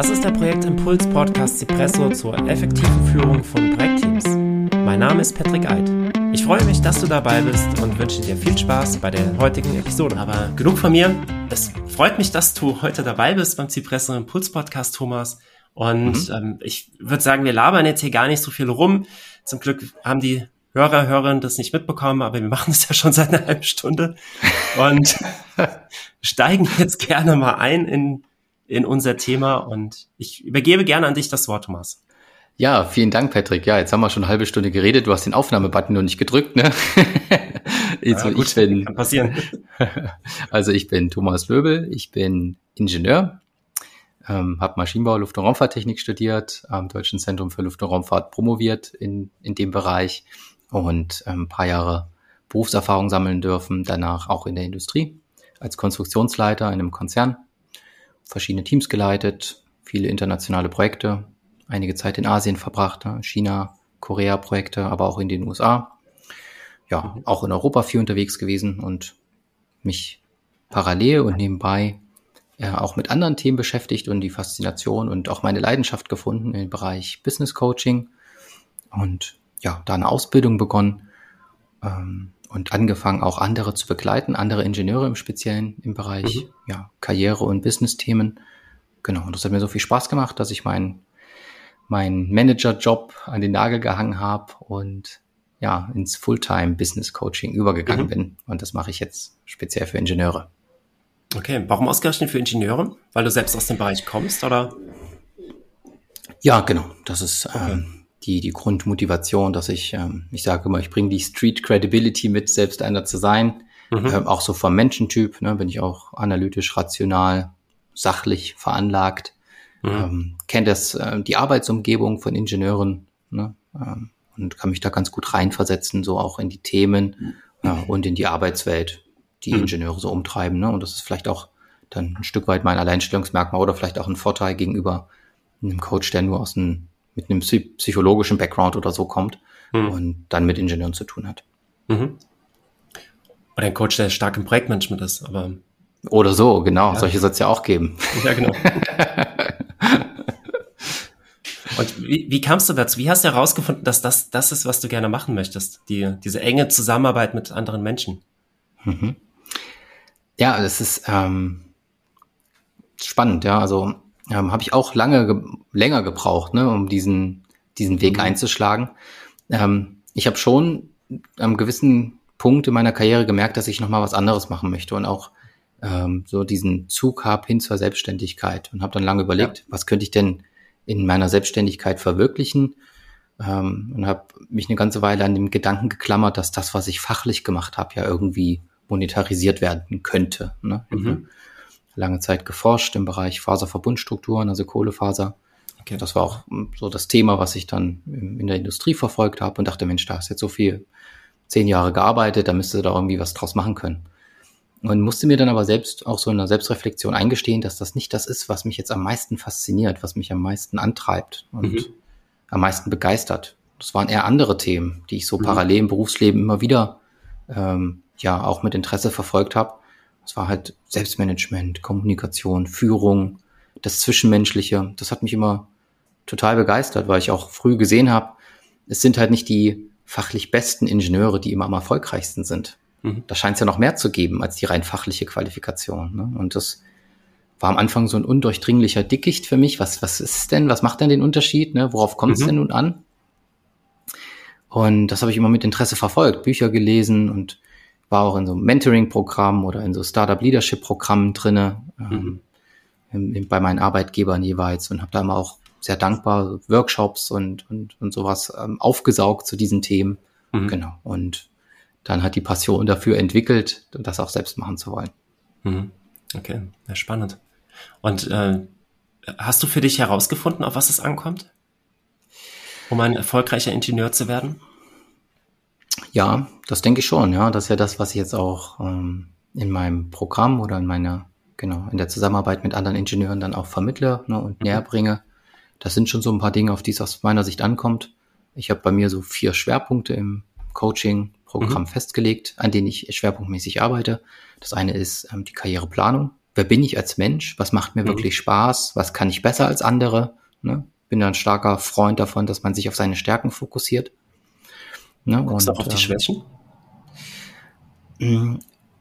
Das ist der Projektimpuls Podcast Cipresso zur effektiven Führung von Projektteams. Mein Name ist Patrick Eid. Ich freue mich, dass du dabei bist und wünsche dir viel Spaß bei der heutigen Episode. Aber genug von mir. Es freut mich, dass du heute dabei bist beim Cipresso Impuls Podcast, Thomas. Und mhm. ähm, ich würde sagen, wir labern jetzt hier gar nicht so viel rum. Zum Glück haben die Hörer, Hörerinnen das nicht mitbekommen, aber wir machen es ja schon seit einer halben Stunde und steigen jetzt gerne mal ein in in unser Thema und ich übergebe gerne an dich das Wort, Thomas. Ja, vielen Dank, Patrick. Ja, jetzt haben wir schon eine halbe Stunde geredet. Du hast den Aufnahmebutton nur nicht gedrückt, ne? also ja, gut, ich bin, kann passieren. also ich bin Thomas Löbel, ich bin Ingenieur, ähm, habe Maschinenbau, Luft- und Raumfahrttechnik studiert, am Deutschen Zentrum für Luft- und Raumfahrt promoviert in, in dem Bereich und ähm, ein paar Jahre Berufserfahrung sammeln dürfen, danach auch in der Industrie als Konstruktionsleiter in einem Konzern verschiedene Teams geleitet, viele internationale Projekte, einige Zeit in Asien verbracht, China, Korea Projekte, aber auch in den USA. Ja, auch in Europa viel unterwegs gewesen und mich parallel und nebenbei äh, auch mit anderen Themen beschäftigt und die Faszination und auch meine Leidenschaft gefunden im Bereich Business Coaching und ja, da eine Ausbildung begonnen ähm, und angefangen, auch andere zu begleiten, andere Ingenieure im Speziellen im Bereich mhm. ja, Karriere- und Business-Themen. Genau, und das hat mir so viel Spaß gemacht, dass ich meinen mein Manager-Job an den Nagel gehangen habe und ja, ins Fulltime-Business-Coaching übergegangen mhm. bin. Und das mache ich jetzt speziell für Ingenieure. Okay, warum ausgerechnet für Ingenieure? Weil du selbst aus dem Bereich kommst, oder? Ja, genau. Das ist okay. ähm, die, die Grundmotivation, dass ich, ähm, ich sage immer, ich bringe die Street Credibility mit, selbst einer zu sein. Mhm. Ähm, auch so vom Menschentyp, ne, bin ich auch analytisch, rational, sachlich veranlagt. Mhm. Ähm, Kenne das, äh, die Arbeitsumgebung von Ingenieuren ne, ähm, und kann mich da ganz gut reinversetzen, so auch in die Themen mhm. äh, und in die Arbeitswelt, die mhm. Ingenieure so umtreiben. Ne? Und das ist vielleicht auch dann ein Stück weit mein Alleinstellungsmerkmal oder vielleicht auch ein Vorteil gegenüber einem Coach, der nur aus einem mit einem psychologischen Background oder so kommt mhm. und dann mit Ingenieuren zu tun hat. Mhm. Oder ein Coach, der stark im Projektmanagement ist, aber. Oder so, genau. Ja. Solche soll es ja auch geben. Ja, genau. Und wie, wie kamst du dazu? Wie hast du herausgefunden, dass das das ist, was du gerne machen möchtest? Die, diese enge Zusammenarbeit mit anderen Menschen? Mhm. Ja, das ist ähm, spannend, ja. Also ähm, habe ich auch lange ge länger gebraucht, ne, um diesen diesen Weg mhm. einzuschlagen. Ähm, ich habe schon am gewissen Punkt in meiner Karriere gemerkt, dass ich noch mal was anderes machen möchte und auch ähm, so diesen Zug habe hin zur Selbstständigkeit und habe dann lange überlegt, ja. was könnte ich denn in meiner Selbstständigkeit verwirklichen ähm, und habe mich eine ganze Weile an dem Gedanken geklammert, dass das, was ich fachlich gemacht habe, ja irgendwie monetarisiert werden könnte. Ne? Mhm lange Zeit geforscht im Bereich Faserverbundstrukturen, also Kohlefaser. Okay. Das war auch hm, so das Thema, was ich dann in der Industrie verfolgt habe und dachte, Mensch, da hast jetzt so viel, zehn Jahre gearbeitet, da müsste da irgendwie was draus machen können. Und musste mir dann aber selbst auch so in der Selbstreflexion eingestehen, dass das nicht das ist, was mich jetzt am meisten fasziniert, was mich am meisten antreibt und mhm. am meisten begeistert. Das waren eher andere Themen, die ich so mhm. parallel im Berufsleben immer wieder ähm, ja auch mit Interesse verfolgt habe es war halt Selbstmanagement, Kommunikation, Führung, das Zwischenmenschliche. Das hat mich immer total begeistert, weil ich auch früh gesehen habe, es sind halt nicht die fachlich besten Ingenieure, die immer am erfolgreichsten sind. Mhm. Da scheint es ja noch mehr zu geben als die rein fachliche Qualifikation. Ne? Und das war am Anfang so ein undurchdringlicher Dickicht für mich. Was, was ist denn, was macht denn den Unterschied? Ne? Worauf kommt es mhm. denn nun an? Und das habe ich immer mit Interesse verfolgt, Bücher gelesen und war auch in so Mentoring-Programmen oder in so Startup-Leadership-Programmen drinne ähm, mhm. bei meinen Arbeitgebern jeweils und habe da immer auch sehr dankbar Workshops und, und, und sowas ähm, aufgesaugt zu diesen Themen. Mhm. Genau. Und dann hat die Passion dafür entwickelt, das auch selbst machen zu wollen. Mhm. Okay, ja, spannend. Und äh, hast du für dich herausgefunden, auf was es ankommt, um ein erfolgreicher Ingenieur zu werden? Ja, das denke ich schon. Ja, das ist ja das, was ich jetzt auch ähm, in meinem Programm oder in meiner, genau, in der Zusammenarbeit mit anderen Ingenieuren dann auch vermittle ne, und mhm. näher bringe. Das sind schon so ein paar Dinge, auf die es aus meiner Sicht ankommt. Ich habe bei mir so vier Schwerpunkte im Coaching-Programm mhm. festgelegt, an denen ich schwerpunktmäßig arbeite. Das eine ist ähm, die Karriereplanung, wer bin ich als Mensch? Was macht mir mhm. wirklich Spaß? Was kann ich besser als andere? Ne? Bin ein starker Freund davon, dass man sich auf seine Stärken fokussiert. Ne? Guckst du auch auf die ähm, Schwächen? Mm,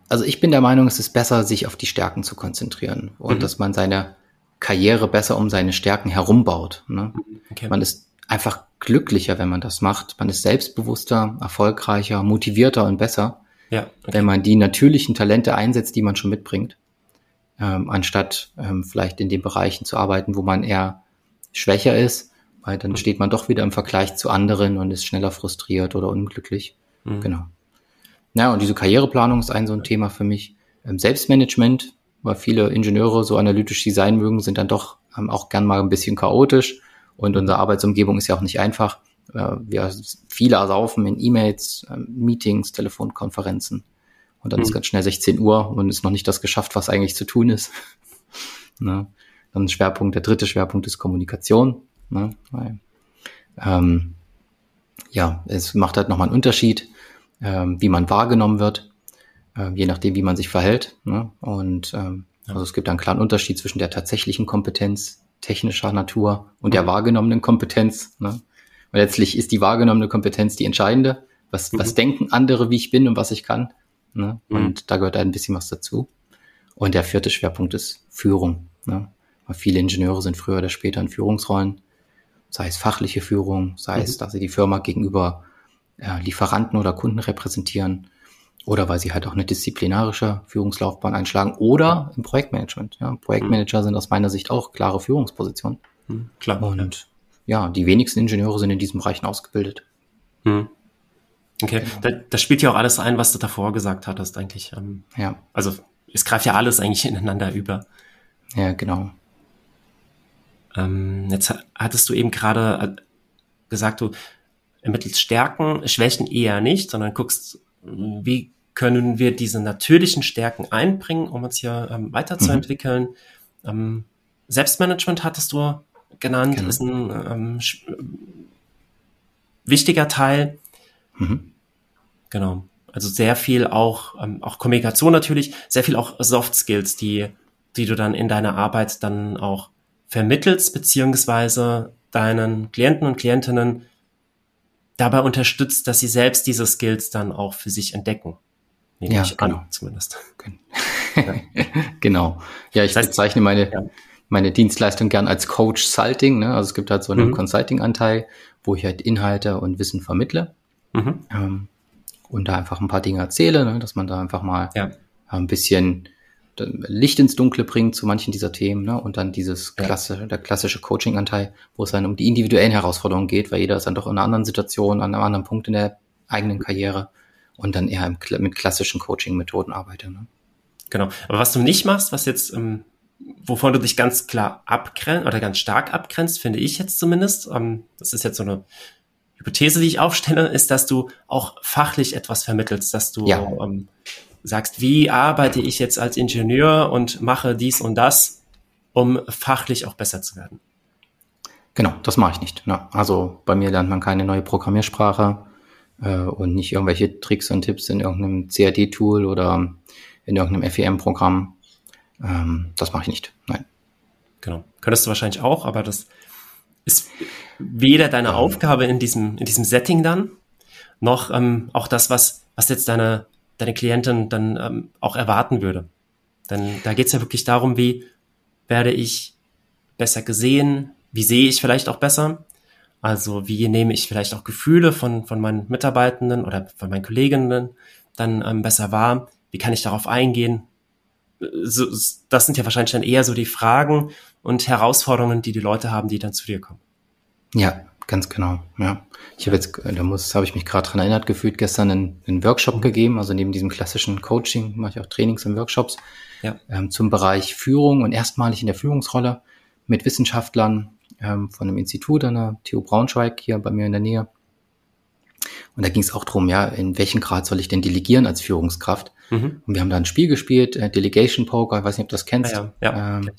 also ich bin der Meinung, es ist besser, sich auf die Stärken zu konzentrieren und mhm. dass man seine Karriere besser um seine Stärken herumbaut. Ne? Okay. Man ist einfach glücklicher, wenn man das macht. Man ist selbstbewusster, erfolgreicher, motivierter und besser, ja, okay. wenn man die natürlichen Talente einsetzt, die man schon mitbringt, ähm, anstatt ähm, vielleicht in den Bereichen zu arbeiten, wo man eher schwächer ist, weil dann steht man doch wieder im Vergleich zu anderen und ist schneller frustriert oder unglücklich. Mhm. Genau. Ja, und diese Karriereplanung ist ein so ein Thema für mich. Ähm, Selbstmanagement, weil viele Ingenieure, so analytisch sie sein mögen, sind dann doch ähm, auch gern mal ein bisschen chaotisch. Und unsere Arbeitsumgebung ist ja auch nicht einfach. Äh, wir viele saufen in E-Mails, äh, Meetings, Telefonkonferenzen. Und dann mhm. ist ganz schnell 16 Uhr und ist noch nicht das geschafft, was eigentlich zu tun ist. ne? Dann Schwerpunkt, der dritte Schwerpunkt ist Kommunikation. Ne? Weil, ähm, ja, es macht halt nochmal einen Unterschied ähm, wie man wahrgenommen wird, äh, je nachdem, wie man sich verhält. Ne? Und ähm, ja. also es gibt einen klaren Unterschied zwischen der tatsächlichen Kompetenz technischer Natur und der mhm. wahrgenommenen Kompetenz. Ne? Weil letztlich ist die wahrgenommene Kompetenz die entscheidende. Was, mhm. was denken andere, wie ich bin und was ich kann? Ne? Mhm. Und da gehört ein bisschen was dazu. Und der vierte Schwerpunkt ist Führung. Ne? Weil viele Ingenieure sind früher oder später in Führungsrollen, sei es fachliche Führung, sei es, mhm. dass sie die Firma gegenüber äh, Lieferanten oder Kunden repräsentieren oder weil sie halt auch eine disziplinarische Führungslaufbahn einschlagen oder im Projektmanagement. Ja. Projektmanager mhm. sind aus meiner Sicht auch klare Führungspositionen. Mhm, klar. Und ja. die wenigsten Ingenieure sind in diesen Bereichen ausgebildet. Mhm. Okay, genau. da, das spielt ja auch alles ein, was du davor gesagt hattest, eigentlich. Ähm, ja. Also es greift ja alles eigentlich ineinander über. Ja, genau. Ähm, jetzt hattest du eben gerade äh, gesagt, du ermittelst Stärken, Schwächen eher nicht, sondern guckst, wie können wir diese natürlichen Stärken einbringen, um uns hier ähm, weiterzuentwickeln. Mhm. Ähm, Selbstmanagement hattest du genannt, genau. ist ein ähm, wichtiger Teil. Mhm. Genau. Also sehr viel auch, ähm, auch Kommunikation natürlich, sehr viel auch Soft Skills, die, die du dann in deiner Arbeit dann auch vermittelst, beziehungsweise deinen Klienten und Klientinnen dabei unterstützt, dass sie selbst diese Skills dann auch für sich entdecken. Nehme ja, genau. An, zumindest. genau. Ja, ich das heißt, bezeichne meine, ja. meine Dienstleistung gern als Coach Salting. Ne? Also es gibt halt so einen mhm. Consulting-Anteil, wo ich halt Inhalte und Wissen vermittle. Mhm. Ähm, und da einfach ein paar Dinge erzähle, ne? dass man da einfach mal ja. ein bisschen Licht ins Dunkle bringt zu manchen dieser Themen, ne? Und dann dieses klasse, der klassische Coaching-Anteil, wo es dann um die individuellen Herausforderungen geht, weil jeder ist dann doch in einer anderen Situation, an einem anderen Punkt in der eigenen Karriere und dann eher im, mit klassischen Coaching-Methoden arbeitet. Ne? Genau. Aber was du nicht machst, was jetzt, ähm, wovon du dich ganz klar abgrenzt oder ganz stark abgrenzt, finde ich jetzt zumindest, ähm, das ist jetzt so eine Hypothese, die ich aufstelle, ist, dass du auch fachlich etwas vermittelst, dass du ja. ähm, sagst, wie arbeite ich jetzt als Ingenieur und mache dies und das, um fachlich auch besser zu werden? Genau, das mache ich nicht. Ne? Also bei mir lernt man keine neue Programmiersprache äh, und nicht irgendwelche Tricks und Tipps in irgendeinem CAD-Tool oder in irgendeinem FEM-Programm. Ähm, das mache ich nicht. Nein. Genau. Könntest du wahrscheinlich auch, aber das ist weder deine Aufgabe in diesem, in diesem Setting dann, noch ähm, auch das, was, was jetzt deine deine Klientin dann ähm, auch erwarten würde. Denn da geht es ja wirklich darum, wie werde ich besser gesehen, wie sehe ich vielleicht auch besser. Also wie nehme ich vielleicht auch Gefühle von, von meinen Mitarbeitenden oder von meinen Kolleginnen dann ähm, besser wahr? Wie kann ich darauf eingehen? So, das sind ja wahrscheinlich dann eher so die Fragen und Herausforderungen, die die Leute haben, die dann zu dir kommen. Ja, Ganz genau, ja. Ich habe jetzt, da muss, habe ich mich gerade dran erinnert gefühlt, gestern einen, einen Workshop mhm. gegeben, also neben diesem klassischen Coaching mache ich auch Trainings und Workshops ja. ähm, zum Bereich Führung und erstmalig in der Führungsrolle mit Wissenschaftlern ähm, von einem Institut an der TU Braunschweig hier bei mir in der Nähe. Und da ging es auch drum, ja, in welchem Grad soll ich denn delegieren als Führungskraft? Mhm. Und wir haben da ein Spiel gespielt, äh, Delegation Poker, ich weiß nicht, ob du das kennst. Ja, ja, ja ähm,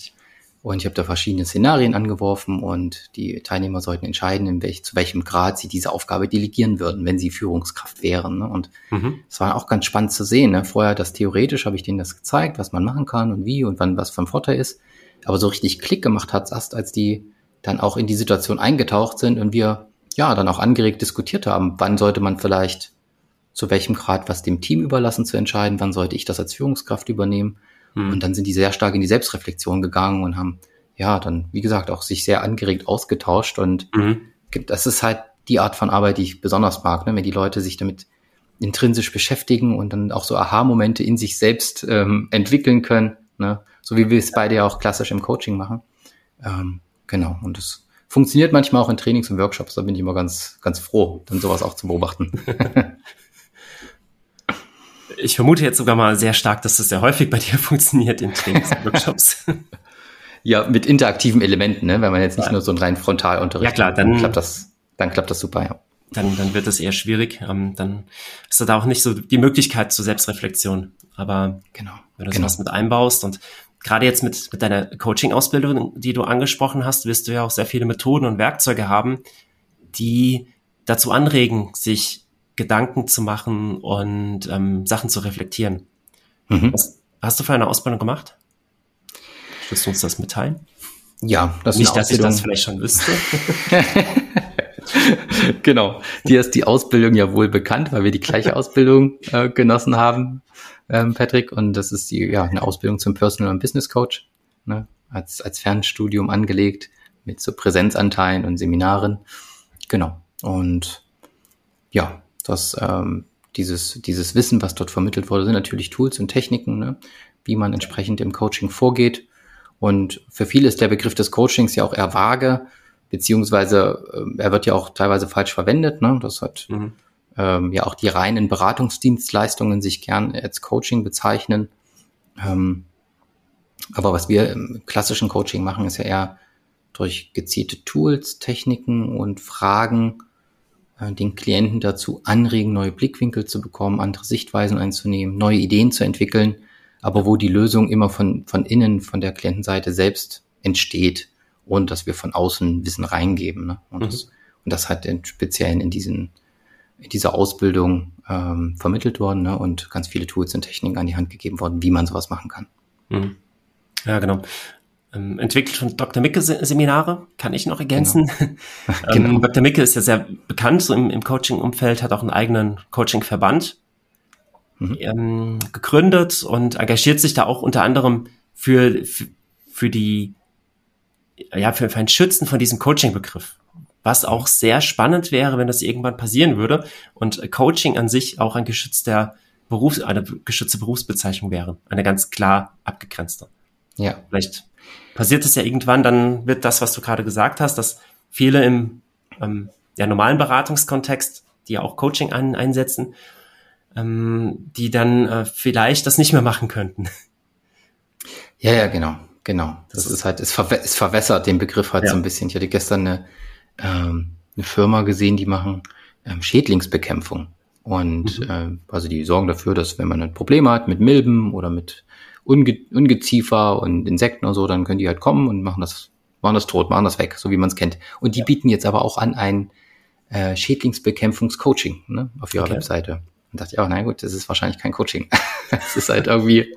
Und ich habe da verschiedene Szenarien angeworfen und die Teilnehmer sollten entscheiden, in welch, zu welchem Grad sie diese Aufgabe delegieren würden, wenn sie Führungskraft wären. Ne? Und mhm. es mhm. war auch ganz spannend zu sehen. Ne? Vorher das theoretisch habe ich denen das gezeigt, was man machen kann und wie und wann was vom Vorteil ist. Aber so richtig Klick gemacht hat es erst, als die dann auch in die Situation eingetaucht sind und wir ja dann auch angeregt diskutiert haben, wann sollte man vielleicht zu welchem Grad was dem Team überlassen zu entscheiden, wann sollte ich das als Führungskraft übernehmen Mhm. Und dann sind die sehr stark in die Selbstreflexion gegangen und haben, ja, dann, wie gesagt, auch sich sehr angeregt ausgetauscht. Und mhm. das ist halt die Art von Arbeit, die ich besonders mag, ne? wenn die Leute sich damit intrinsisch beschäftigen und dann auch so Aha-Momente in sich selbst ähm, entwickeln können, ne? so wie wir es beide ja auch klassisch im Coaching machen. Ähm, genau, und das funktioniert manchmal auch in Trainings und Workshops, da bin ich immer ganz, ganz froh, dann sowas auch zu beobachten. ich vermute jetzt sogar mal sehr stark, dass das sehr häufig bei dir funktioniert in Trainings und Workshops. ja, mit interaktiven Elementen, ne? wenn man jetzt nicht ja. nur so ein rein Frontalunterricht Ja klar, dann, klappt das, dann klappt das super, ja. Dann, dann wird es eher schwierig. Ähm, dann ist da auch nicht so die Möglichkeit zur Selbstreflexion. Aber genau, wenn du genau. sowas mit einbaust und gerade jetzt mit, mit deiner Coaching-Ausbildung, die du angesprochen hast, wirst du ja auch sehr viele Methoden und Werkzeuge haben, die dazu anregen, sich Gedanken zu machen und ähm, Sachen zu reflektieren. Mhm. Was hast du für eine Ausbildung gemacht? Willst du uns das mitteilen? Ja, das ist Nicht, dass ich das vielleicht schon wüsste. genau. Dir ist die Ausbildung ja wohl bekannt, weil wir die gleiche Ausbildung äh, genossen haben, ähm, Patrick. Und das ist die, ja, eine Ausbildung zum Personal und Business Coach, ne? als, als Fernstudium angelegt, mit so Präsenzanteilen und Seminaren. Genau. Und ja, dass ähm, dieses, dieses Wissen, was dort vermittelt wurde, sind natürlich Tools und Techniken, ne, wie man entsprechend im Coaching vorgeht. Und für viele ist der Begriff des Coachings ja auch eher vage, beziehungsweise äh, er wird ja auch teilweise falsch verwendet. Ne? Das hat mhm. ähm, ja auch die reinen Beratungsdienstleistungen sich gern als Coaching bezeichnen. Ähm, aber was wir im klassischen Coaching machen, ist ja eher durch gezielte Tools, Techniken und Fragen den Klienten dazu anregen, neue Blickwinkel zu bekommen, andere Sichtweisen einzunehmen, neue Ideen zu entwickeln, aber wo die Lösung immer von, von innen, von der Klientenseite selbst entsteht und dass wir von außen Wissen reingeben. Ne? Und, mhm. das, und das hat in Speziellen in diesen in dieser Ausbildung ähm, vermittelt worden ne? und ganz viele Tools und Techniken an die Hand gegeben worden, wie man sowas machen kann. Mhm. Ja, genau ähm, entwickelt von Dr. Micke Seminare, kann ich noch ergänzen. Genau. ähm, genau. Dr. Micke ist ja sehr bekannt so im, im Coaching-Umfeld, hat auch einen eigenen Coaching-Verband mhm. ähm, gegründet und engagiert sich da auch unter anderem für, für, für die, ja, für, für ein Schützen von diesem Coaching-Begriff. Was auch sehr spannend wäre, wenn das irgendwann passieren würde und Coaching an sich auch ein geschützter Berufs-, eine geschützte Berufsbezeichnung wäre. Eine ganz klar abgegrenzte. Ja. Vielleicht passiert es ja irgendwann, dann wird das, was du gerade gesagt hast, dass viele im ähm, ja, normalen Beratungskontext, die ja auch Coaching ein, einsetzen, ähm, die dann äh, vielleicht das nicht mehr machen könnten. Ja, ja, genau, genau. Das, das ist halt, es, verw es verwässert den Begriff halt ja. so ein bisschen. Ich hatte gestern eine, ähm, eine Firma gesehen, die machen ähm, Schädlingsbekämpfung. Und mhm. äh, also die sorgen dafür, dass wenn man ein Problem hat mit Milben oder mit Unge Ungeziefer und Insekten und so, dann können die halt kommen und machen das, machen das tot, machen das weg, so wie man es kennt. Und die bieten jetzt aber auch an ein äh, Schädlingsbekämpfungscoaching ne, auf ihrer okay. Webseite. Und dachte, ja, na gut, das ist wahrscheinlich kein Coaching. Es ist halt irgendwie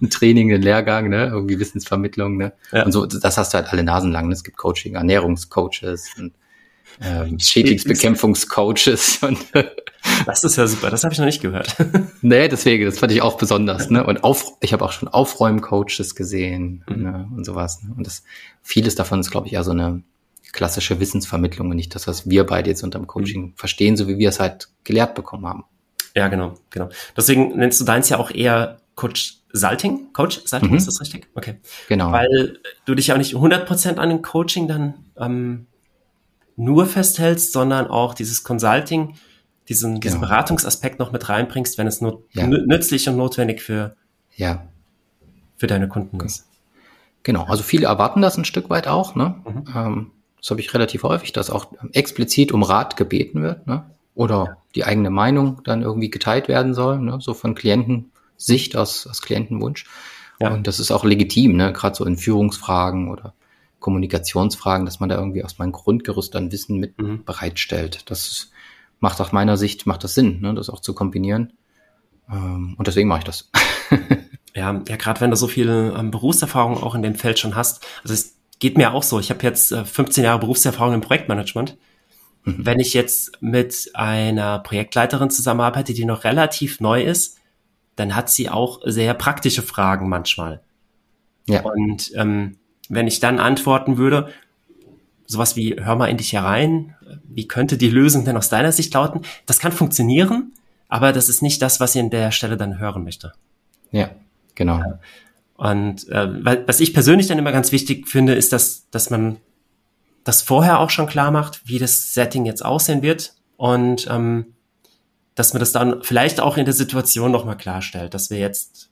ein Training, ein Lehrgang, ne, irgendwie Wissensvermittlung, ne. Ja. Und so, das hast du halt alle Nasen lang. Ne? Es gibt Coaching, Ernährungscoaches und ähm, Schädlingsbekämpfungscoaches Das ist ja super, das habe ich noch nicht gehört. nee, deswegen, das fand ich auch besonders. Ne? Und auf, ich habe auch schon Aufräumcoaches gesehen mhm. ne? und sowas. Ne? Und das, vieles davon ist, glaube ich, eher so eine klassische Wissensvermittlung und nicht das, was wir beide jetzt unter dem Coaching mhm. verstehen, so wie wir es halt gelehrt bekommen haben. Ja, genau, genau. Deswegen nennst du deins ja auch eher Coach Salting? Coach Salting, mhm. ist das richtig? Okay. Genau. Weil du dich ja auch nicht 100% an dem Coaching dann ähm, nur festhältst, sondern auch dieses Consulting diesen, genau. diesen Beratungsaspekt noch mit reinbringst, wenn es nur ja. nützlich und notwendig für, ja. für deine Kunden ist. Genau, also viele erwarten das ein Stück weit auch. Ne? Mhm. Ähm, das habe ich relativ häufig, dass auch explizit um Rat gebeten wird ne? oder ja. die eigene Meinung dann irgendwie geteilt werden soll, ne? so von Klientensicht aus, aus Klientenwunsch. Ja. Und das ist auch legitim, ne? gerade so in Führungsfragen oder Kommunikationsfragen, dass man da irgendwie aus meinem Grundgerüst an Wissen mit mhm. bereitstellt. Das macht aus meiner Sicht, macht das Sinn, ne? das auch zu kombinieren. Ähm, und deswegen mache ich das. ja, ja, gerade wenn du so viel ähm, Berufserfahrung auch in dem Feld schon hast. Also es geht mir auch so. Ich habe jetzt äh, 15 Jahre Berufserfahrung im Projektmanagement. Mhm. Wenn ich jetzt mit einer Projektleiterin zusammenarbeite, die noch relativ neu ist, dann hat sie auch sehr praktische Fragen manchmal. Ja. Und ähm, wenn ich dann antworten würde, sowas wie, hör mal in dich herein, wie könnte die Lösung denn aus deiner Sicht lauten? Das kann funktionieren, aber das ist nicht das, was ich an der Stelle dann hören möchte. Ja, genau. Und äh, was ich persönlich dann immer ganz wichtig finde, ist, dass, dass man das vorher auch schon klar macht, wie das Setting jetzt aussehen wird und ähm, dass man das dann vielleicht auch in der Situation nochmal klarstellt, dass wir jetzt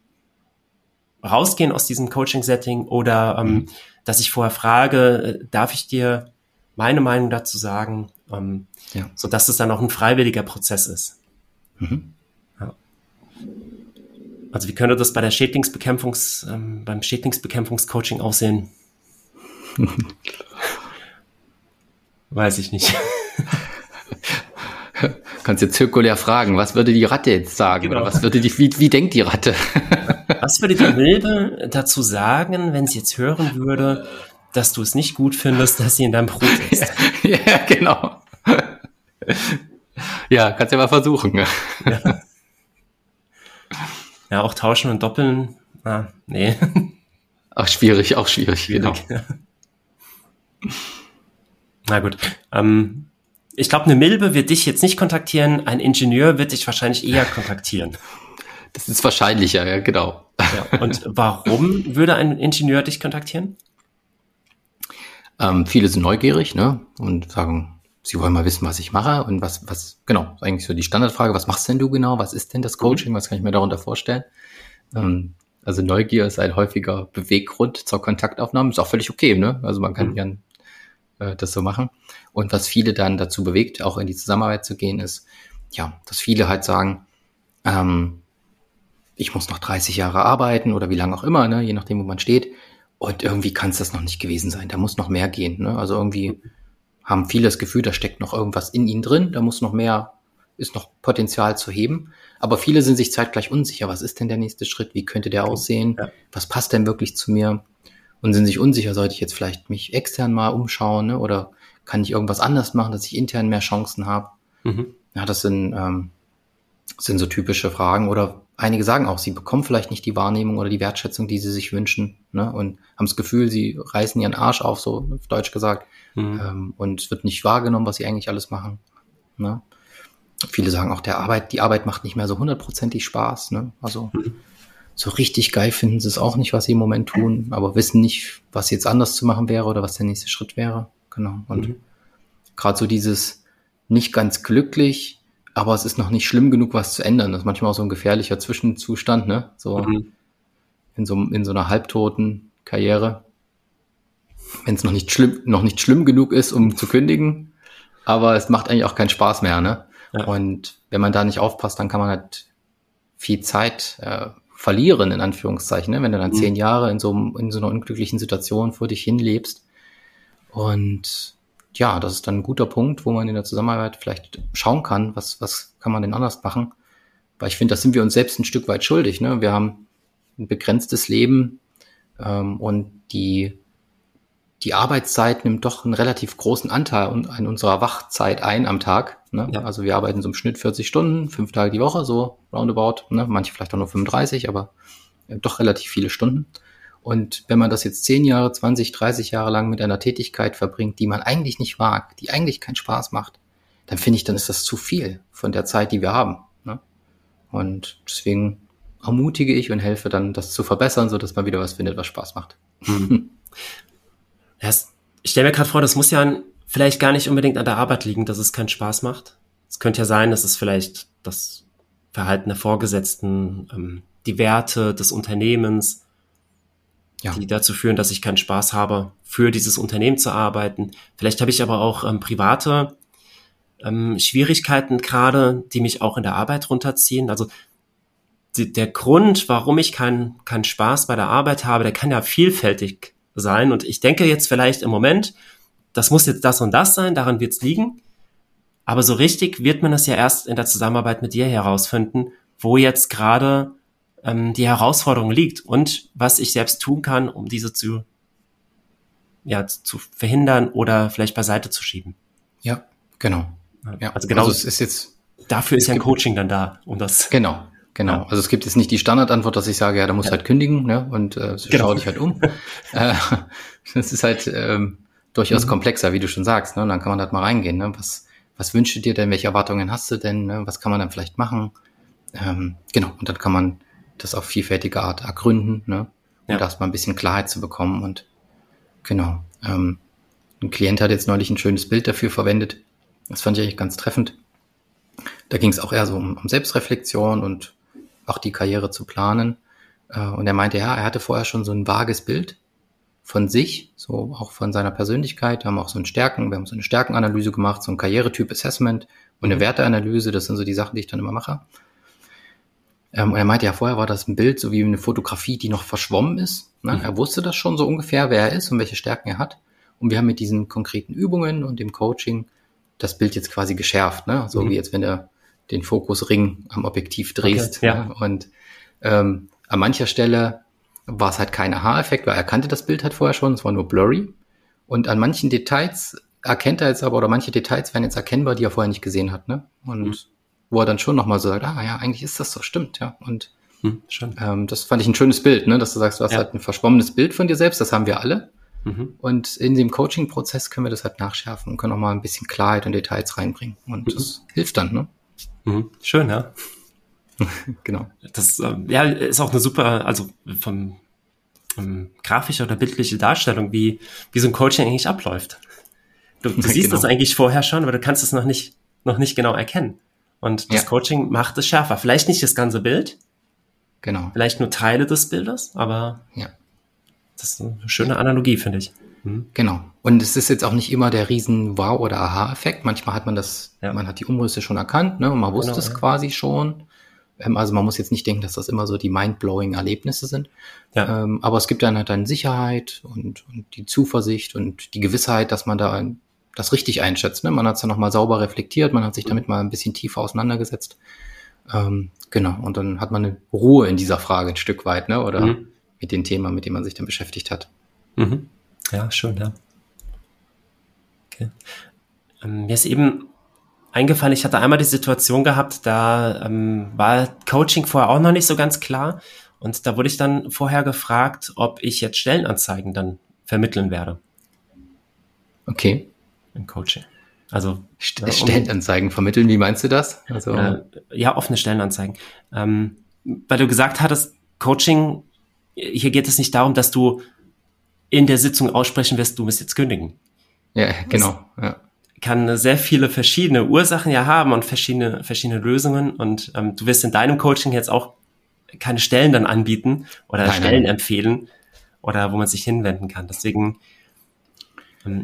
rausgehen aus diesem Coaching-Setting oder ähm, mhm. Dass ich vorher frage, äh, darf ich dir meine Meinung dazu sagen, ähm, ja. so dass es dann auch ein freiwilliger Prozess ist. Mhm. Ja. Also wie könnte das bei der Schädlingsbekämpfungs, ähm, beim Schädlingsbekämpfungscoaching aussehen? Weiß ich nicht. Kannst jetzt zirkulär fragen, was würde die Ratte jetzt sagen? Genau. Oder was würde die, wie, wie denkt die Ratte? was würde die Milbe dazu sagen, wenn sie jetzt hören würde, dass du es nicht gut findest, dass sie in deinem Brot ist? Ja, ja genau. Ja, kannst ja mal versuchen. Ja. ja, auch tauschen und doppeln. Ah, nee. Auch schwierig, auch schwierig, genau. Na gut. Ähm, ich glaube, eine Milbe wird dich jetzt nicht kontaktieren, ein Ingenieur wird dich wahrscheinlich eher kontaktieren. Das ist wahrscheinlicher, ja, genau. Ja, und warum würde ein Ingenieur dich kontaktieren? Ähm, viele sind neugierig, ne, und sagen, sie wollen mal wissen, was ich mache und was, was, genau, eigentlich so die Standardfrage, was machst denn du genau? Was ist denn das mhm. Coaching? Was kann ich mir darunter vorstellen? Ähm, also Neugier ist ein häufiger Beweggrund zur Kontaktaufnahme. Ist auch völlig okay, ne? Also man kann mhm. gern äh, das so machen. Und was viele dann dazu bewegt, auch in die Zusammenarbeit zu gehen, ist, ja, dass viele halt sagen, ähm, ich muss noch 30 Jahre arbeiten oder wie lange auch immer, ne, je nachdem, wo man steht. Und irgendwie kann es das noch nicht gewesen sein. Da muss noch mehr gehen. Ne? Also irgendwie haben viele das Gefühl, da steckt noch irgendwas in ihnen drin, da muss noch mehr, ist noch Potenzial zu heben. Aber viele sind sich zeitgleich unsicher. Was ist denn der nächste Schritt? Wie könnte der aussehen? Ja. Was passt denn wirklich zu mir? Und sind sich unsicher, sollte ich jetzt vielleicht mich extern mal umschauen ne? oder kann ich irgendwas anders machen, dass ich intern mehr Chancen habe? Mhm. Ja, das sind, ähm, sind so typische Fragen. Oder einige sagen auch, sie bekommen vielleicht nicht die Wahrnehmung oder die Wertschätzung, die sie sich wünschen. Ne? Und haben das Gefühl, sie reißen ihren Arsch auf, so auf Deutsch gesagt. Mhm. Ähm, und es wird nicht wahrgenommen, was sie eigentlich alles machen. Ne? Viele sagen auch, der Arbeit, die Arbeit macht nicht mehr so hundertprozentig Spaß. Ne? Also mhm. so richtig geil finden sie es auch nicht, was sie im Moment tun, aber wissen nicht, was jetzt anders zu machen wäre oder was der nächste Schritt wäre. Genau. Und mhm. gerade so dieses nicht ganz glücklich, aber es ist noch nicht schlimm genug, was zu ändern. Das ist manchmal auch so ein gefährlicher Zwischenzustand, ne? So mhm. in so, in so einer halbtoten Karriere. Wenn es noch nicht schlimm, noch nicht schlimm genug ist, um zu kündigen, aber es macht eigentlich auch keinen Spaß mehr, ne? Ja. Und wenn man da nicht aufpasst, dann kann man halt viel Zeit äh, verlieren, in Anführungszeichen, ne? wenn du dann mhm. zehn Jahre in so, in so einer unglücklichen Situation vor dich hinlebst und ja, das ist dann ein guter Punkt, wo man in der Zusammenarbeit vielleicht schauen kann, was, was kann man denn anders machen. Weil ich finde, das sind wir uns selbst ein Stück weit schuldig. Ne? Wir haben ein begrenztes Leben ähm, und die, die Arbeitszeit nimmt doch einen relativ großen Anteil an unserer Wachzeit ein am Tag. Ne? Ja. Also wir arbeiten so im Schnitt 40 Stunden, fünf Tage die Woche, so roundabout. Ne? Manche vielleicht auch nur 35, aber doch relativ viele Stunden. Und wenn man das jetzt 10 Jahre, 20, 30 Jahre lang mit einer Tätigkeit verbringt, die man eigentlich nicht mag, die eigentlich keinen Spaß macht, dann finde ich, dann ist das zu viel von der Zeit, die wir haben. Ne? Und deswegen ermutige ich und helfe dann, das zu verbessern, so dass man wieder was findet, was Spaß macht. Hm. Das, ich stelle mir gerade vor, das muss ja vielleicht gar nicht unbedingt an der Arbeit liegen, dass es keinen Spaß macht. Es könnte ja sein, dass es vielleicht das Verhalten der Vorgesetzten, ähm, die Werte des Unternehmens, ja. die dazu führen, dass ich keinen Spaß habe, für dieses Unternehmen zu arbeiten. Vielleicht habe ich aber auch ähm, private ähm, Schwierigkeiten gerade, die mich auch in der Arbeit runterziehen. Also die, der Grund, warum ich keinen keinen Spaß bei der Arbeit habe, der kann ja vielfältig sein. Und ich denke jetzt vielleicht im Moment, das muss jetzt das und das sein, daran wird es liegen. Aber so richtig wird man das ja erst in der Zusammenarbeit mit dir herausfinden, wo jetzt gerade ähm, die Herausforderung liegt und was ich selbst tun kann, um diese zu, ja, zu verhindern oder vielleicht beiseite zu schieben. Ja, genau. Ja, also genau. Also es ist jetzt. Dafür ist ja ein Coaching dann da, um das. Genau, genau. Also es gibt jetzt nicht die Standardantwort, dass ich sage, ja, da muss ja. halt kündigen, ne? Und äh, genau. schau dich halt um. äh, das ist halt ähm, durchaus mhm. komplexer, wie du schon sagst. Ne? Und dann kann man halt mal reingehen. Ne? Was, was wünschst du dir denn? Welche Erwartungen hast du denn? Ne? Was kann man dann vielleicht machen? Ähm, genau. Und dann kann man das auf vielfältige Art ergründen, ne? um ja. erstmal ein bisschen Klarheit zu bekommen. Und genau. Ähm, ein Klient hat jetzt neulich ein schönes Bild dafür verwendet. Das fand ich eigentlich ganz treffend. Da ging es auch eher so um, um, Selbstreflexion und auch die Karriere zu planen. Äh, und er meinte, ja, er hatte vorher schon so ein vages Bild von sich, so auch von seiner Persönlichkeit. Wir haben auch so ein Stärken, wir haben so eine Stärkenanalyse gemacht, so ein Karrieretyp Assessment und eine mhm. Werteanalyse. Das sind so die Sachen, die ich dann immer mache. Ähm, er meinte ja, vorher war das ein Bild, so wie eine Fotografie, die noch verschwommen ist. Ne? Mhm. Er wusste das schon so ungefähr, wer er ist und welche Stärken er hat. Und wir haben mit diesen konkreten Übungen und dem Coaching das Bild jetzt quasi geschärft, ne? So mhm. wie jetzt, wenn du den Fokusring am Objektiv drehst. Okay, ja. Ne? Und ähm, an mancher Stelle war es halt kein Aha-Effekt, weil er kannte das Bild halt vorher schon, es war nur blurry. Und an manchen Details erkennt er jetzt aber, oder manche Details werden jetzt erkennbar, die er vorher nicht gesehen hat, ne? Und mhm wo er dann schon nochmal so sagt, ah ja, eigentlich ist das so, stimmt, ja. Und hm, ähm, das fand ich ein schönes Bild, ne, dass du sagst, du hast ja. halt ein verschwommenes Bild von dir selbst, das haben wir alle. Mhm. Und in dem Coaching-Prozess können wir das halt nachschärfen und können auch mal ein bisschen Klarheit und Details reinbringen. Und mhm. das hilft dann, ne? Mhm. Schön, ja. genau. Das ähm, ja, ist auch eine super, also vom ähm, grafische oder bildliche Darstellung, wie, wie so ein Coaching eigentlich abläuft. Du, du siehst genau. das eigentlich vorher schon, aber du kannst es noch nicht, noch nicht genau erkennen. Und das ja. Coaching macht es schärfer. Vielleicht nicht das ganze Bild. Genau. Vielleicht nur Teile des Bildes, aber ja. das ist eine schöne Analogie, finde ich. Mhm. Genau. Und es ist jetzt auch nicht immer der riesen Wow- oder Aha-Effekt. Manchmal hat man das, ja. man hat die Umrisse schon erkannt, ne? Und man wusste genau, es ja. quasi schon. Ähm, also man muss jetzt nicht denken, dass das immer so die mind-blowing Erlebnisse sind. Ja. Ähm, aber es gibt dann halt dann Sicherheit und, und die Zuversicht und die Gewissheit, dass man da das richtig einschätzt. Ne? Man hat es ja nochmal sauber reflektiert, man hat sich damit mal ein bisschen tiefer auseinandergesetzt. Ähm, genau, und dann hat man eine Ruhe in dieser Frage ein Stück weit, ne? oder mhm. mit dem Thema, mit dem man sich dann beschäftigt hat. Mhm. Ja, schön, ja. Okay. Ähm, mir ist eben eingefallen, ich hatte einmal die Situation gehabt, da ähm, war Coaching vorher auch noch nicht so ganz klar. Und da wurde ich dann vorher gefragt, ob ich jetzt Stellenanzeigen dann vermitteln werde. Okay im Coaching. Also St um, Stellenanzeigen vermitteln, wie meinst du das? Also äh, ja, offene Stellenanzeigen. Ähm, weil du gesagt hattest, Coaching, hier geht es nicht darum, dass du in der Sitzung aussprechen wirst, du musst jetzt kündigen. Ja, genau. Ja. Kann sehr viele verschiedene Ursachen ja haben und verschiedene, verschiedene Lösungen. Und ähm, du wirst in deinem Coaching jetzt auch keine Stellen dann anbieten oder nein, Stellen nein. empfehlen oder wo man sich hinwenden kann. Deswegen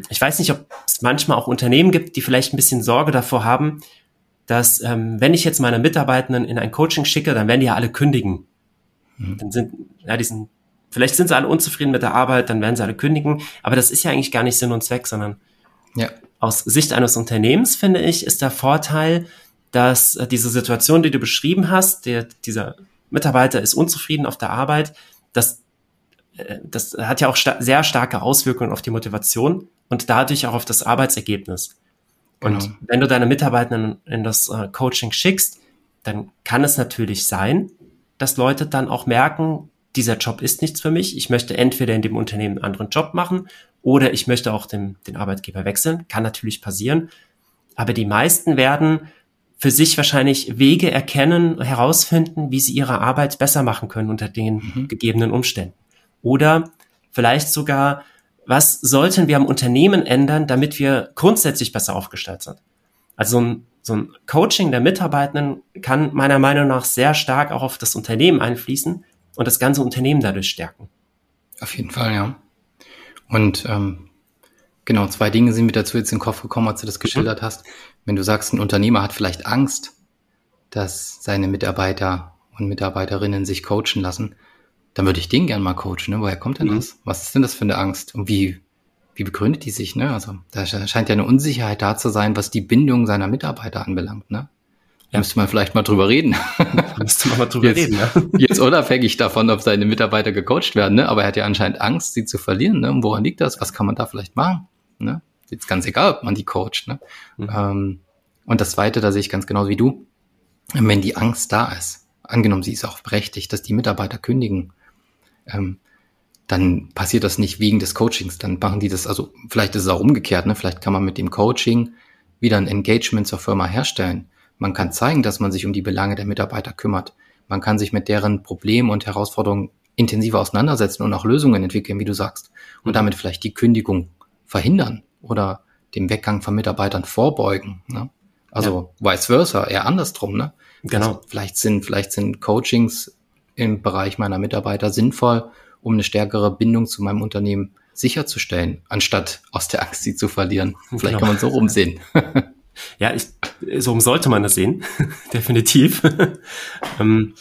ich weiß nicht, ob es manchmal auch Unternehmen gibt, die vielleicht ein bisschen Sorge davor haben, dass ähm, wenn ich jetzt meine Mitarbeitenden in ein Coaching schicke, dann werden die ja alle kündigen. Mhm. Dann sind, ja, die sind, vielleicht sind sie alle unzufrieden mit der Arbeit, dann werden sie alle kündigen. Aber das ist ja eigentlich gar nicht Sinn und Zweck, sondern ja. aus Sicht eines Unternehmens, finde ich, ist der Vorteil, dass äh, diese Situation, die du beschrieben hast, der, dieser Mitarbeiter ist unzufrieden auf der Arbeit, dass das hat ja auch sta sehr starke Auswirkungen auf die Motivation und dadurch auch auf das Arbeitsergebnis. Genau. Und wenn du deine Mitarbeitenden in das äh, Coaching schickst, dann kann es natürlich sein, dass Leute dann auch merken, dieser Job ist nichts für mich. Ich möchte entweder in dem Unternehmen einen anderen Job machen oder ich möchte auch den, den Arbeitgeber wechseln. Kann natürlich passieren. Aber die meisten werden für sich wahrscheinlich Wege erkennen, herausfinden, wie sie ihre Arbeit besser machen können unter den mhm. gegebenen Umständen. Oder vielleicht sogar, was sollten wir am Unternehmen ändern, damit wir grundsätzlich besser aufgestellt sind? Also so ein, so ein Coaching der Mitarbeitenden kann meiner Meinung nach sehr stark auch auf das Unternehmen einfließen und das ganze Unternehmen dadurch stärken. Auf jeden Fall, ja. Und ähm, genau, zwei Dinge sind mir dazu jetzt in den Kopf gekommen, als du das geschildert mhm. hast. Wenn du sagst, ein Unternehmer hat vielleicht Angst, dass seine Mitarbeiter und Mitarbeiterinnen sich coachen lassen, dann würde ich den gern mal coachen. Ne? Woher kommt denn mhm. das? Was ist denn das für eine Angst? Und wie, wie begründet die sich? Ne? Also da scheint ja eine Unsicherheit da zu sein, was die Bindung seiner Mitarbeiter anbelangt. Ne? Ja. Müsste man vielleicht mal drüber reden. Müsste man mal drüber jetzt, reden, ja. Jetzt unabhängig davon, ob seine Mitarbeiter gecoacht werden, ne? aber er hat ja anscheinend Angst, sie zu verlieren. Ne? Und woran liegt das? Was kann man da vielleicht machen? Ne? Jetzt ganz egal, ob man die coacht. Ne? Mhm. Ähm, und das Zweite, da sehe ich ganz genau wie du, wenn die Angst da ist, angenommen, sie ist auch berechtigt, dass die Mitarbeiter kündigen, ähm, dann passiert das nicht wegen des Coachings. Dann machen die das, also vielleicht ist es auch umgekehrt, ne? Vielleicht kann man mit dem Coaching wieder ein Engagement zur Firma herstellen. Man kann zeigen, dass man sich um die Belange der Mitarbeiter kümmert. Man kann sich mit deren Problemen und Herausforderungen intensiver auseinandersetzen und auch Lösungen entwickeln, wie du sagst. Und damit vielleicht die Kündigung verhindern oder dem Weggang von Mitarbeitern vorbeugen. Ne? Also ja. vice versa, eher andersrum. Ne? Genau. Also vielleicht sind, vielleicht sind Coachings im Bereich meiner Mitarbeiter sinnvoll, um eine stärkere Bindung zu meinem Unternehmen sicherzustellen, anstatt aus der Angst sie zu verlieren. Vielleicht genau. kann man so rumsehen. Ja, ich, so sollte man das sehen, definitiv. Ähm,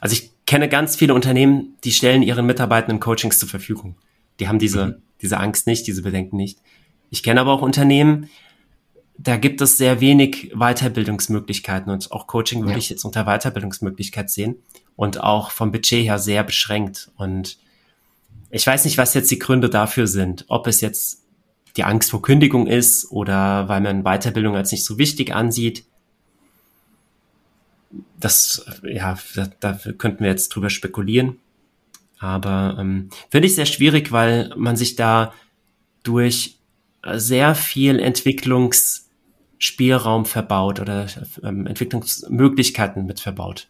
also ich kenne ganz viele Unternehmen, die stellen ihren Mitarbeitenden Coachings zur Verfügung. Die haben diese, mhm. diese Angst nicht, diese Bedenken nicht. Ich kenne aber auch Unternehmen, da gibt es sehr wenig Weiterbildungsmöglichkeiten und auch Coaching würde ja. ich jetzt unter Weiterbildungsmöglichkeit sehen und auch vom Budget her sehr beschränkt. Und ich weiß nicht, was jetzt die Gründe dafür sind. Ob es jetzt die Angst vor Kündigung ist oder weil man Weiterbildung als nicht so wichtig ansieht. Das, ja, da, da könnten wir jetzt drüber spekulieren. Aber ähm, finde ich sehr schwierig, weil man sich da durch sehr viel Entwicklungs Spielraum verbaut oder ähm, Entwicklungsmöglichkeiten mit verbaut.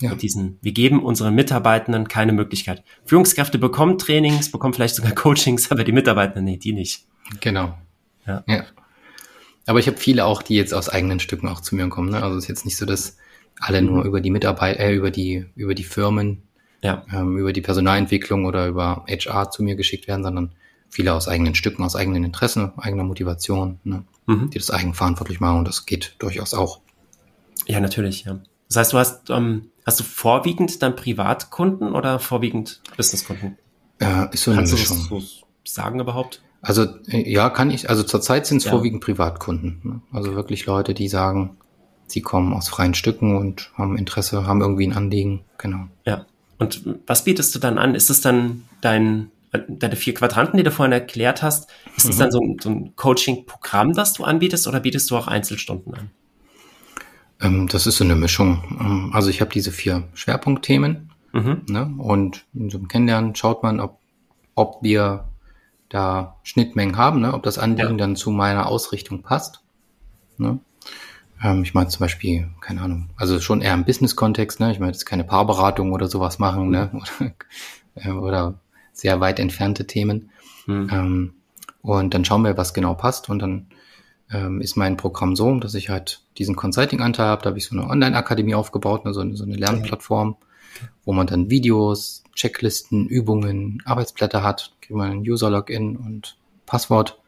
Ja. Mit diesen, wir geben unseren Mitarbeitenden keine Möglichkeit. Führungskräfte bekommen Trainings, bekommen vielleicht sogar Coachings, aber die Mitarbeiter, nee, die nicht. Genau. Ja. ja. Aber ich habe viele auch, die jetzt aus eigenen Stücken auch zu mir kommen. Ne? Also es ist jetzt nicht so, dass alle nur mhm. über die Mitarbeiter, äh, über die, über die Firmen, ja. ähm, über die Personalentwicklung oder über HR zu mir geschickt werden, sondern viele aus eigenen Stücken, aus eigenen Interessen, eigener Motivation, ne? mhm. die das eigenverantwortlich machen und das geht durchaus auch. Ja, natürlich, ja. Das heißt, du hast, ähm, hast du vorwiegend dann Privatkunden oder vorwiegend Businesskunden? Äh, ist so eine Kannst Mischung. Du das so sagen überhaupt? Also äh, ja, kann ich. Also zurzeit sind es ja. vorwiegend Privatkunden. Ne? Also wirklich Leute, die sagen, sie kommen aus freien Stücken und haben Interesse, haben irgendwie ein Anliegen. Genau. Ja. Und was bietest du dann an? Ist es dann dein deine vier Quadranten, die du vorhin erklärt hast, ist das mhm. dann so ein, so ein Coaching-Programm, das du anbietest oder bietest du auch Einzelstunden an? Ähm, das ist so eine Mischung. Ähm, also ich habe diese vier Schwerpunktthemen mhm. ne? und in so einem Kennenlernen schaut man, ob, ob wir da Schnittmengen haben, ne? ob das Anliegen ja. dann zu meiner Ausrichtung passt. Ne? Ähm, ich meine zum Beispiel, keine Ahnung, also schon eher im Business-Kontext, ne? ich meine jetzt keine Paarberatung oder sowas machen, ne? oder, äh, oder sehr weit entfernte Themen. Mhm. Ähm, und dann schauen wir, was genau passt. Und dann ähm, ist mein Programm so, dass ich halt diesen Consulting-Anteil habe. Da habe ich so eine Online-Akademie aufgebaut, ne, so, eine, so eine Lernplattform, okay. wo man dann Videos, Checklisten, Übungen, Arbeitsblätter hat. Kriegt man ein User-Login und Passwort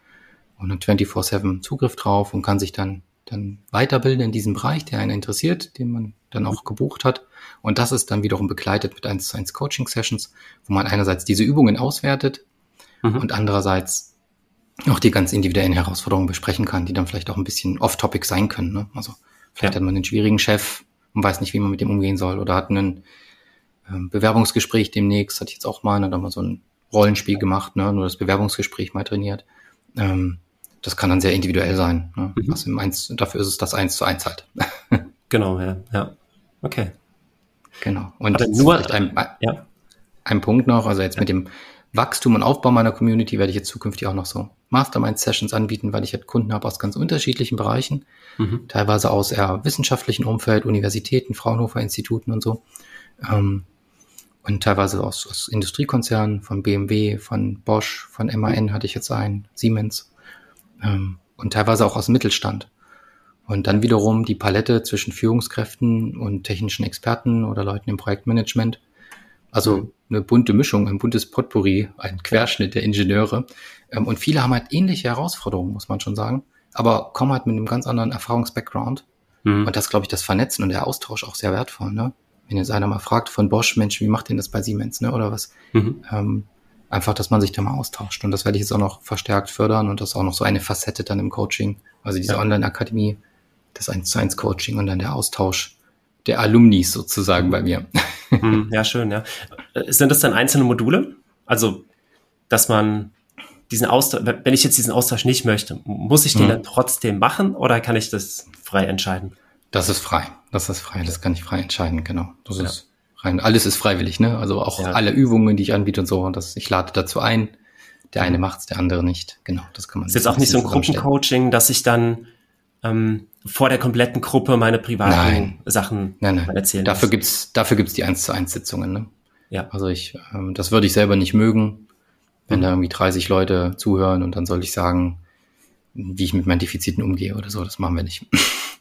und dann 24-7 Zugriff drauf und kann sich dann dann weiterbilden in diesem Bereich, der einen interessiert, den man dann auch gebucht hat. Und das ist dann wiederum begleitet mit 1 zu 1 Coaching Sessions, wo man einerseits diese Übungen auswertet mhm. und andererseits auch die ganz individuellen Herausforderungen besprechen kann, die dann vielleicht auch ein bisschen off-topic sein können. Ne? Also vielleicht ja. hat man einen schwierigen Chef und weiß nicht, wie man mit dem umgehen soll oder hat einen ähm, Bewerbungsgespräch demnächst, hatte ich jetzt auch mal, ne, da haben wir so ein Rollenspiel gemacht, ne, nur das Bewerbungsgespräch mal trainiert. Ähm, das kann dann sehr individuell sein. Ne? Mhm. Was im Eins, dafür ist es das Eins zu eins halt. genau, ja. ja. Okay. Genau. Und nur ein, ja. ein Punkt noch, also jetzt mit dem Wachstum und Aufbau meiner Community werde ich jetzt zukünftig auch noch so Mastermind-Sessions anbieten, weil ich halt Kunden habe aus ganz unterschiedlichen Bereichen, mhm. teilweise aus eher wissenschaftlichen Umfeld, Universitäten, Fraunhofer-Instituten und so. Ähm, und teilweise aus, aus Industriekonzernen, von BMW, von Bosch, von MAN hatte ich jetzt einen, Siemens ähm, und teilweise auch aus dem Mittelstand. Und dann wiederum die Palette zwischen Führungskräften und technischen Experten oder Leuten im Projektmanagement. Also mhm. eine bunte Mischung, ein buntes Potpourri, ein Querschnitt der Ingenieure. Ähm, und viele haben halt ähnliche Herausforderungen, muss man schon sagen, aber kommen halt mit einem ganz anderen Erfahrungsbackground Mhm. Und das, glaube ich, das Vernetzen und der Austausch auch sehr wertvoll. Ne? Wenn jetzt einer mal fragt von Bosch, Mensch, wie macht denn das bei Siemens, ne? Oder was? Mhm. Ähm, einfach, dass man sich da mal austauscht. Und das werde ich jetzt auch noch verstärkt fördern und das ist auch noch so eine Facette dann im Coaching. Also diese ja. Online-Akademie, das 1 zu 1 Coaching und dann der Austausch der Alumnis sozusagen bei mir. Mhm. Ja, schön, ja. Äh, sind das dann einzelne Module? Also, dass man diesen Austausch, wenn ich jetzt diesen Austausch nicht möchte, muss ich den mhm. dann trotzdem machen oder kann ich das frei entscheiden? Das ist frei. Das ist frei. Das kann ich frei entscheiden, genau. Das ja. ist rein. Alles ist freiwillig, ne? Also auch ja. alle Übungen, die ich anbiete und so. Und das, ich lade dazu ein. Der eine macht's, der andere nicht. Genau, das kann man. Ist jetzt auch nicht so ein Gruppencoaching, dass ich dann ähm, vor der kompletten Gruppe meine privaten nein. Sachen nein, nein. erzählen Dafür muss. gibt's, dafür gibt's die 1 zu 1 Sitzungen, ne? Ja. Also ich, ähm, das würde ich selber nicht mögen, wenn mhm. da irgendwie 30 Leute zuhören und dann soll ich sagen, wie ich mit meinen Defiziten umgehe oder so. Das machen wir nicht.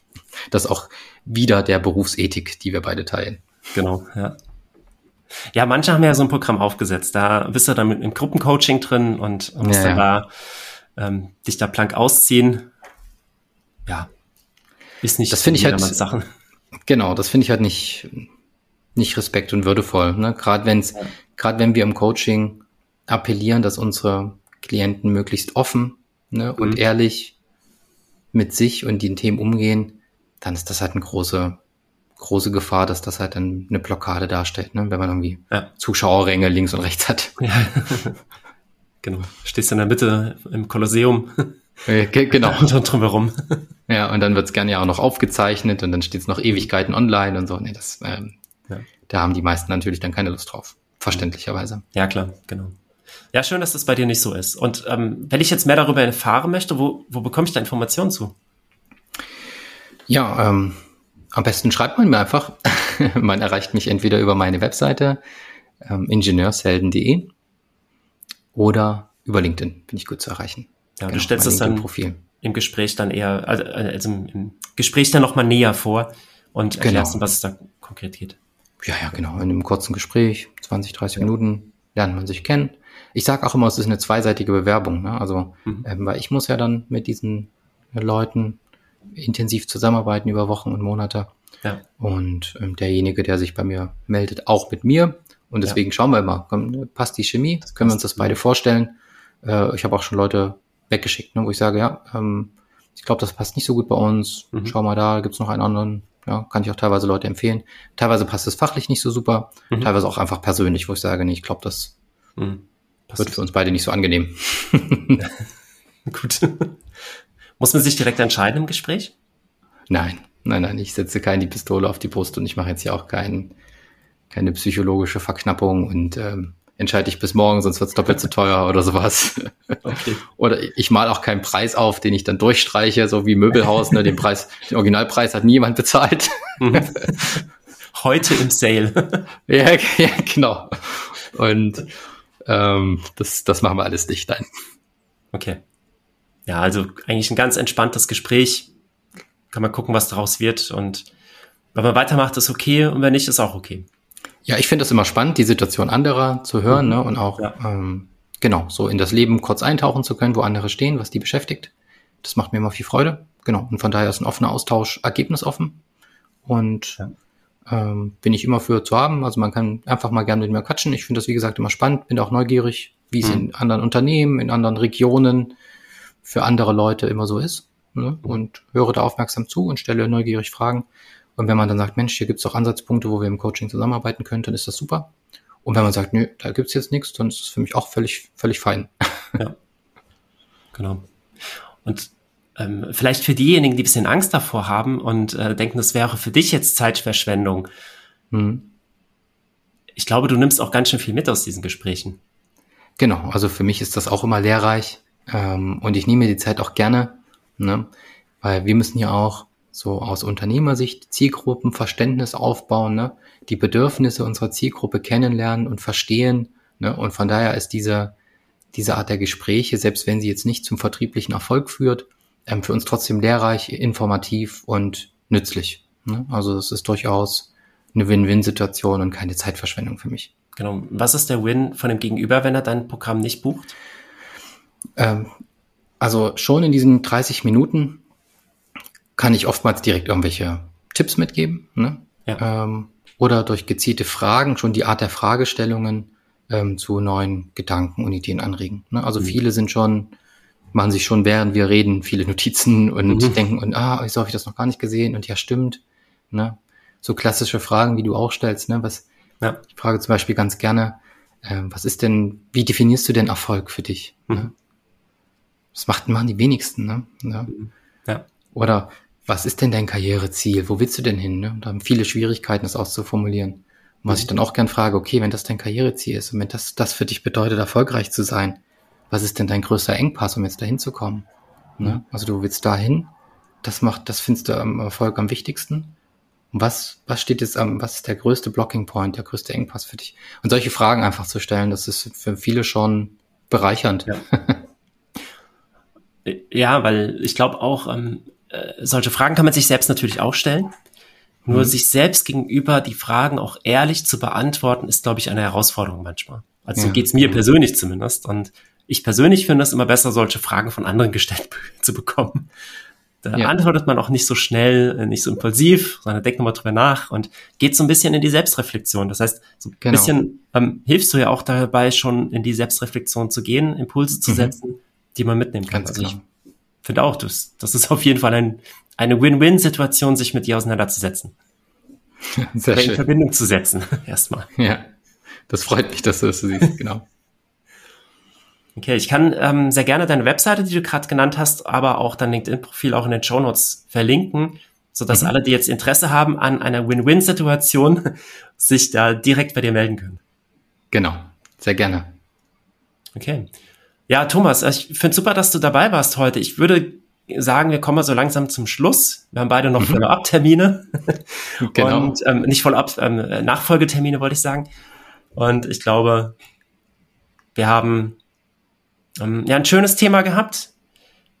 das ist auch wieder der Berufsethik, die wir beide teilen. Genau, ja. Ja, manche haben ja so ein Programm aufgesetzt. Da bist du dann mit im Gruppencoaching drin und musst ja, dann ja. da ähm, dich da plank ausziehen. Ja, ist nicht das finde ich halt Sachen. Genau, das finde ich halt nicht nicht respekt und würdevoll. Ne? Gerade wenn's, ja. gerade wenn wir im Coaching appellieren, dass unsere Klienten möglichst offen ne, und mhm. ehrlich mit sich und den Themen umgehen, dann ist das halt eine große, große Gefahr, dass das halt dann eine Blockade darstellt, ne? wenn man irgendwie ja. Zuschauerränge links und rechts hat. Ja. genau. Stehst in der Mitte im Kolosseum. Äh, genau. und dann drumherum. Ja, und dann wird's gerne ja auch noch aufgezeichnet und dann steht's noch Ewigkeiten online und so. Nee, das, ähm, ja. da haben die meisten natürlich dann keine Lust drauf. Verständlicherweise. Ja, klar, genau. Ja, schön, dass das bei dir nicht so ist. Und ähm, wenn ich jetzt mehr darüber erfahren möchte, wo, wo bekomme ich da Informationen zu? Ja, ähm, am besten schreibt man mir einfach. man erreicht mich entweder über meine Webseite ähm, ingenieurshelden.de oder über LinkedIn bin ich gut zu erreichen. Ja, genau, du stellst das dann Profil. im Gespräch dann eher, also, also im Gespräch dann nochmal näher vor und erklärst, genau. was es da konkret geht. Ja, ja, genau. In einem kurzen Gespräch, 20, 30 ja. Minuten, lernt man sich kennen. Ich sage auch immer, es ist eine zweiseitige Bewerbung. Ne? Also, mhm. ähm, weil ich muss ja dann mit diesen Leuten intensiv zusammenarbeiten über Wochen und Monate. Ja. Und ähm, derjenige, der sich bei mir meldet, auch mit mir. Und deswegen ja. schauen wir mal, komm, passt die Chemie? Das können wir uns das beide vorstellen. Äh, ich habe auch schon Leute weggeschickt, ne, wo ich sage, ja, ähm, ich glaube, das passt nicht so gut bei uns. Mhm. Schau mal da, gibt's noch einen anderen. Ja, kann ich auch teilweise Leute empfehlen. Teilweise passt es fachlich nicht so super, mhm. teilweise auch einfach persönlich, wo ich sage, nee, ich glaube, das mhm. wird für uns beide nicht so angenehm. gut. Muss man sich direkt entscheiden im Gespräch? Nein, nein, nein, ich setze keine Pistole auf die Brust und ich mache jetzt hier auch kein, keine psychologische Verknappung und ähm, entscheide ich bis morgen, sonst wird es doppelt so teuer oder sowas. Okay. Oder ich mal auch keinen Preis auf, den ich dann durchstreiche, so wie Möbelhaus, ne, den Preis, den Originalpreis hat niemand bezahlt. Mhm. Heute im Sale. ja, ja, genau. Und ähm, das, das machen wir alles nicht dann. Okay. Ja, also eigentlich ein ganz entspanntes Gespräch. Kann man gucken, was daraus wird. Und wenn man weitermacht, ist okay. Und wenn nicht, ist auch okay. Ja, ich finde es immer spannend, die Situation anderer zu hören mhm. ne, und auch ja. ähm, genau so in das Leben kurz eintauchen zu können, wo andere stehen, was die beschäftigt. Das macht mir immer viel Freude. Genau. Und von daher ist ein offener Austausch ergebnisoffen. Und ja. ähm, bin ich immer für zu haben. Also man kann einfach mal gerne mit mir quatschen. Ich finde das, wie gesagt, immer spannend, bin auch neugierig, wie es mhm. in anderen Unternehmen, in anderen Regionen für andere Leute immer so ist. Ne? Und höre da aufmerksam zu und stelle neugierig Fragen. Und wenn man dann sagt, Mensch, hier gibt's doch Ansatzpunkte, wo wir im Coaching zusammenarbeiten können, dann ist das super. Und wenn man sagt, nö, da gibt's jetzt nichts, dann ist es für mich auch völlig, völlig fein. Ja. Genau. Und ähm, vielleicht für diejenigen, die ein bisschen Angst davor haben und äh, denken, das wäre für dich jetzt Zeitverschwendung. Mhm. Ich glaube, du nimmst auch ganz schön viel mit aus diesen Gesprächen. Genau, also für mich ist das auch immer lehrreich ähm, und ich nehme mir die Zeit auch gerne, ne? weil wir müssen ja auch so aus Unternehmersicht Zielgruppenverständnis aufbauen, ne? die Bedürfnisse unserer Zielgruppe kennenlernen und verstehen. Ne? Und von daher ist diese, diese Art der Gespräche, selbst wenn sie jetzt nicht zum vertrieblichen Erfolg führt, ähm, für uns trotzdem lehrreich, informativ und nützlich. Ne? Also es ist durchaus eine Win-Win-Situation und keine Zeitverschwendung für mich. Genau. Was ist der Win von dem Gegenüber, wenn er dein Programm nicht bucht? Ähm, also schon in diesen 30 Minuten kann ich oftmals direkt irgendwelche Tipps mitgeben. Ne? Ja. Ähm, oder durch gezielte Fragen schon die Art der Fragestellungen ähm, zu neuen Gedanken und Ideen anregen. Ne? Also mhm. viele sind schon, machen sich schon während wir reden viele Notizen und mhm. denken, und ah, wieso habe ich das noch gar nicht gesehen? Und ja, stimmt. Ne? So klassische Fragen, wie du auch stellst, ne? Was, ja. ich frage zum Beispiel ganz gerne, äh, was ist denn, wie definierst du denn Erfolg für dich? Ne? Mhm. Ne? Das macht, machen die wenigsten, ne? Ja. Mhm. ja. Oder was ist denn dein Karriereziel? Wo willst du denn hin? Ne? Da haben viele Schwierigkeiten, das auszuformulieren. Und was ich dann auch gern frage, okay, wenn das dein Karriereziel ist und wenn das, das für dich bedeutet, erfolgreich zu sein, was ist denn dein größter Engpass, um jetzt dahin zu kommen? Ne? Mhm. Also du willst dahin, das macht, das findest du am Erfolg am wichtigsten. Und was, was steht jetzt am, was ist der größte Blocking Point, der größte Engpass für dich? Und solche Fragen einfach zu stellen, das ist für viele schon bereichernd. Ja, ja weil ich glaube auch, ähm, äh, solche Fragen kann man sich selbst natürlich auch stellen. Nur mhm. sich selbst gegenüber die Fragen auch ehrlich zu beantworten, ist, glaube ich, eine Herausforderung manchmal. Also ja. geht's mir mhm. persönlich zumindest. Und ich persönlich finde es immer besser, solche Fragen von anderen gestellt zu bekommen. Da ja. antwortet man auch nicht so schnell, äh, nicht so impulsiv, sondern denkt nochmal drüber nach und geht so ein bisschen in die Selbstreflexion. Das heißt, so ein genau. bisschen ähm, hilfst du ja auch dabei, schon in die Selbstreflexion zu gehen, Impulse zu mhm. setzen, die man mitnehmen kann. Ganz also ich finde auch, das, das ist auf jeden Fall ein, eine Win-Win-Situation, sich mit dir auseinanderzusetzen. Sehr schön. in Verbindung zu setzen, erstmal. Ja, das freut mich, dass du das so siehst, genau. Okay, ich kann ähm, sehr gerne deine Webseite, die du gerade genannt hast, aber auch dein LinkedIn-Profil auch in den Show Notes verlinken, so dass mhm. alle, die jetzt Interesse haben an einer Win-Win-Situation, sich da direkt bei dir melden können. Genau, sehr gerne. Okay. Ja, Thomas, ich finde super, dass du dabei warst heute. Ich würde sagen, wir kommen mal so langsam zum Schluss. Wir haben beide noch mhm. Follow-up-Termine. genau. Und ähm, nicht Follow-up, ähm, Nachfolgetermine wollte ich sagen. Und ich glaube, wir haben ähm, ja ein schönes Thema gehabt.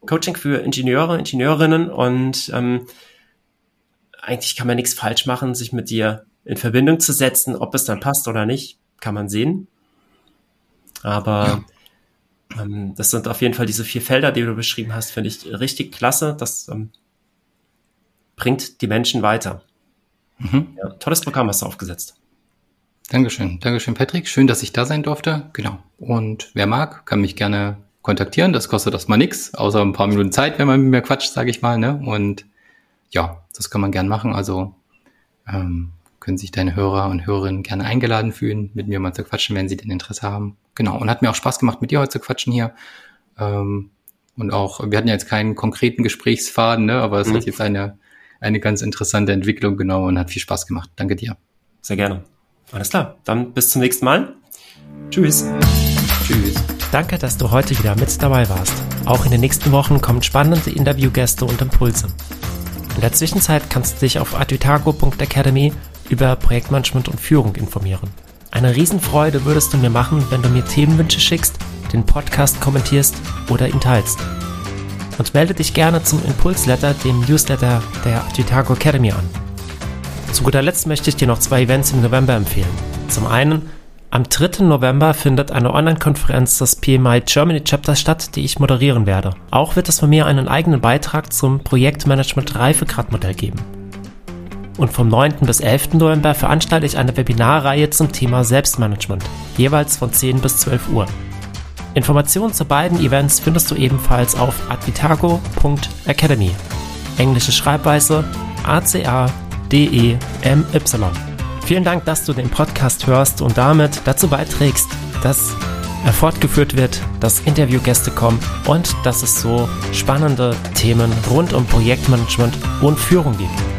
Coaching für Ingenieure, Ingenieurinnen und ähm, eigentlich kann man nichts falsch machen, sich mit dir in Verbindung zu setzen. Ob es dann passt oder nicht, kann man sehen. Aber ja ähm, das sind auf jeden Fall diese vier Felder, die du beschrieben hast, finde ich richtig klasse. Das ähm, bringt die Menschen weiter. Mhm. Ja, tolles Programm hast du aufgesetzt. Dankeschön. Dankeschön, Patrick. Schön, dass ich da sein durfte. Genau. Und wer mag, kann mich gerne kontaktieren. Das kostet erstmal nichts, außer ein paar Minuten Zeit, wenn man mit mir quatscht, sage ich mal. Ne? Und ja, das kann man gern machen. Also ähm, können sich deine Hörer und Hörerinnen gerne eingeladen fühlen, mit mir mal zu quatschen, wenn sie denn Interesse haben. Genau, und hat mir auch Spaß gemacht, mit dir heute zu quatschen hier. Ähm, und auch, wir hatten ja jetzt keinen konkreten Gesprächsfaden, ne, aber es mhm. hat jetzt eine, eine ganz interessante Entwicklung genommen und hat viel Spaß gemacht. Danke dir. Sehr gerne. Alles klar, dann bis zum nächsten Mal. Tschüss. Tschüss. Danke, dass du heute wieder mit dabei warst. Auch in den nächsten Wochen kommen spannende Interviewgäste und Impulse. In der Zwischenzeit kannst du dich auf advitago.academy über Projektmanagement und Führung informieren. Eine Riesenfreude würdest du mir machen, wenn du mir Themenwünsche schickst, den Podcast kommentierst oder ihn teilst. Und melde dich gerne zum Impulsletter, dem Newsletter der Advitago Academy an. Zu guter Letzt möchte ich dir noch zwei Events im November empfehlen. Zum einen, am 3. November findet eine Online-Konferenz des PMI Germany Chapter statt, die ich moderieren werde. Auch wird es von mir einen eigenen Beitrag zum Projektmanagement Reifegradmodell geben. Und vom 9. bis 11. November veranstalte ich eine Webinarreihe zum Thema Selbstmanagement, jeweils von 10 bis 12 Uhr. Informationen zu beiden Events findest du ebenfalls auf advitago.academy. Englische Schreibweise A-C-A-D-E-M-Y. Vielen Dank, dass du den Podcast hörst und damit dazu beiträgst, dass er fortgeführt wird, dass Interviewgäste kommen und dass es so spannende Themen rund um Projektmanagement und Führung gibt.